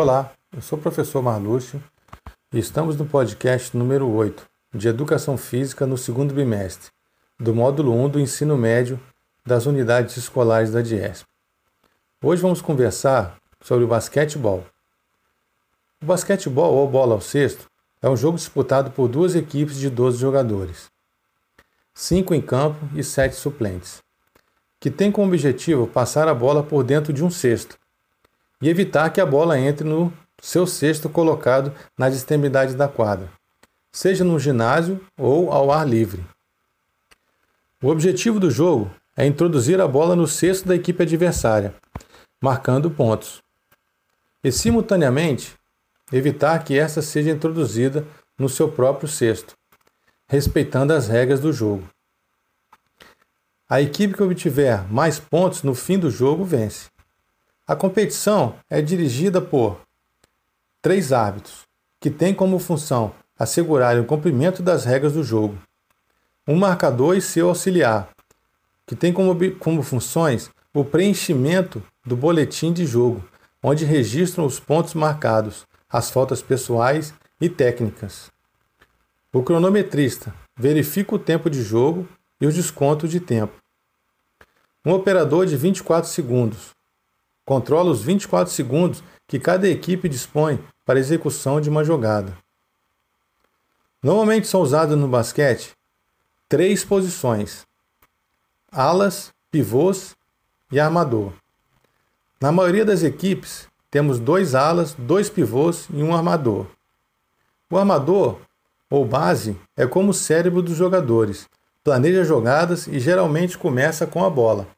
Olá, eu sou o professor Marlúcio e estamos no podcast número 8 de Educação Física no segundo bimestre, do módulo 1 do ensino médio das unidades escolares da DIESP. Hoje vamos conversar sobre o basquetebol. O basquetebol, ou bola ao cesto, é um jogo disputado por duas equipes de 12 jogadores, cinco em campo e sete suplentes, que tem como objetivo passar a bola por dentro de um cesto e evitar que a bola entre no seu cesto colocado nas extremidades da quadra, seja no ginásio ou ao ar livre. O objetivo do jogo é introduzir a bola no cesto da equipe adversária, marcando pontos, e simultaneamente evitar que essa seja introduzida no seu próprio cesto, respeitando as regras do jogo. A equipe que obtiver mais pontos no fim do jogo vence. A competição é dirigida por três árbitros, que têm como função assegurar o cumprimento das regras do jogo. Um marcador e seu auxiliar, que tem como, como funções o preenchimento do boletim de jogo, onde registram os pontos marcados, as faltas pessoais e técnicas. O cronometrista verifica o tempo de jogo e os descontos de tempo. Um operador de 24 segundos, controla os 24 segundos que cada equipe dispõe para execução de uma jogada. Normalmente são usadas no basquete três posições: alas, pivôs e armador. Na maioria das equipes, temos dois alas, dois pivôs e um armador. O armador, ou base, é como o cérebro dos jogadores, planeja jogadas e geralmente começa com a bola.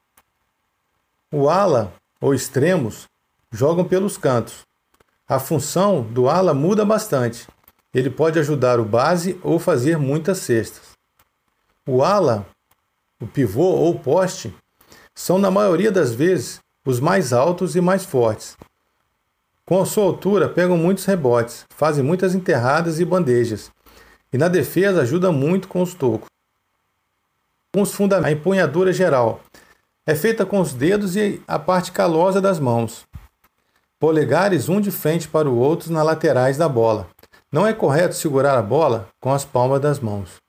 O ala ou extremos jogam pelos cantos. A função do ala muda bastante. Ele pode ajudar o base ou fazer muitas cestas. O ala, o pivô ou poste são na maioria das vezes os mais altos e mais fortes. Com a sua altura, pegam muitos rebotes, fazem muitas enterradas e bandejas, e na defesa ajuda muito com os tocos. Fundamentos, a empunhadura geral é feita com os dedos e a parte calosa das mãos. Polegares um de frente para o outro nas laterais da bola. Não é correto segurar a bola com as palmas das mãos.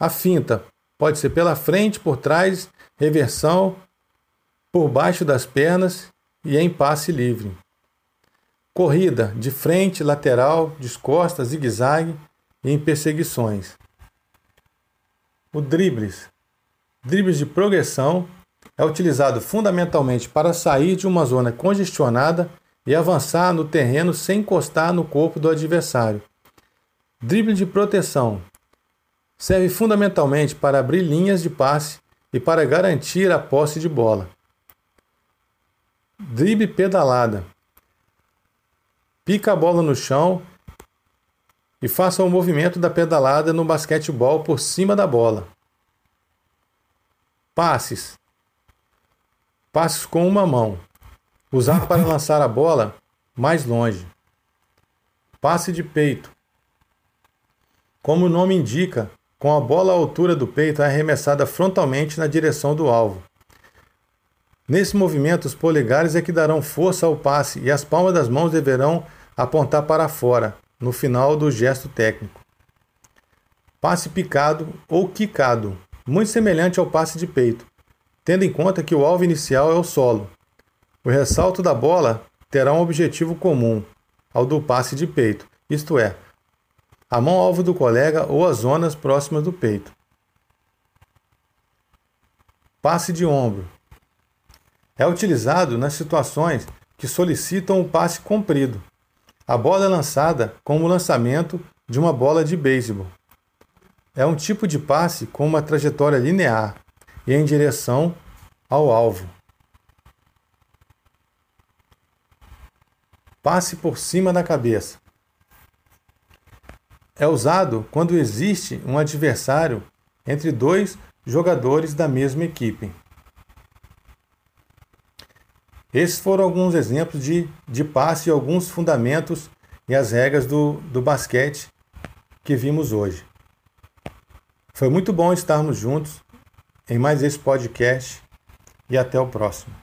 A finta pode ser pela frente, por trás, reversão, por baixo das pernas e em passe livre. Corrida de frente, lateral, descosta, zigue-zague e em perseguições. O dribles dribles de progressão é utilizado fundamentalmente para sair de uma zona congestionada e avançar no terreno sem encostar no corpo do adversário. Drible de proteção serve fundamentalmente para abrir linhas de passe e para garantir a posse de bola. Drible pedalada. Pica a bola no chão e faça o movimento da pedalada no basquetebol por cima da bola. Passes. Passes com uma mão. Usar para lançar a bola mais longe. Passe de peito. Como o nome indica, com a bola à altura do peito é arremessada frontalmente na direção do alvo. Nesse movimento, os polegares é que darão força ao passe e as palmas das mãos deverão apontar para fora, no final do gesto técnico. Passe picado ou quicado muito semelhante ao passe de peito, tendo em conta que o alvo inicial é o solo. O ressalto da bola terá um objetivo comum ao do passe de peito, isto é, a mão alvo do colega ou as zonas próximas do peito. Passe de ombro. É utilizado nas situações que solicitam um passe comprido. A bola é lançada como o lançamento de uma bola de beisebol. É um tipo de passe com uma trajetória linear e em direção ao alvo. Passe por cima da cabeça. É usado quando existe um adversário entre dois jogadores da mesma equipe. Esses foram alguns exemplos de, de passe e alguns fundamentos e as regras do, do basquete que vimos hoje. Foi muito bom estarmos juntos em mais esse podcast e até o próximo.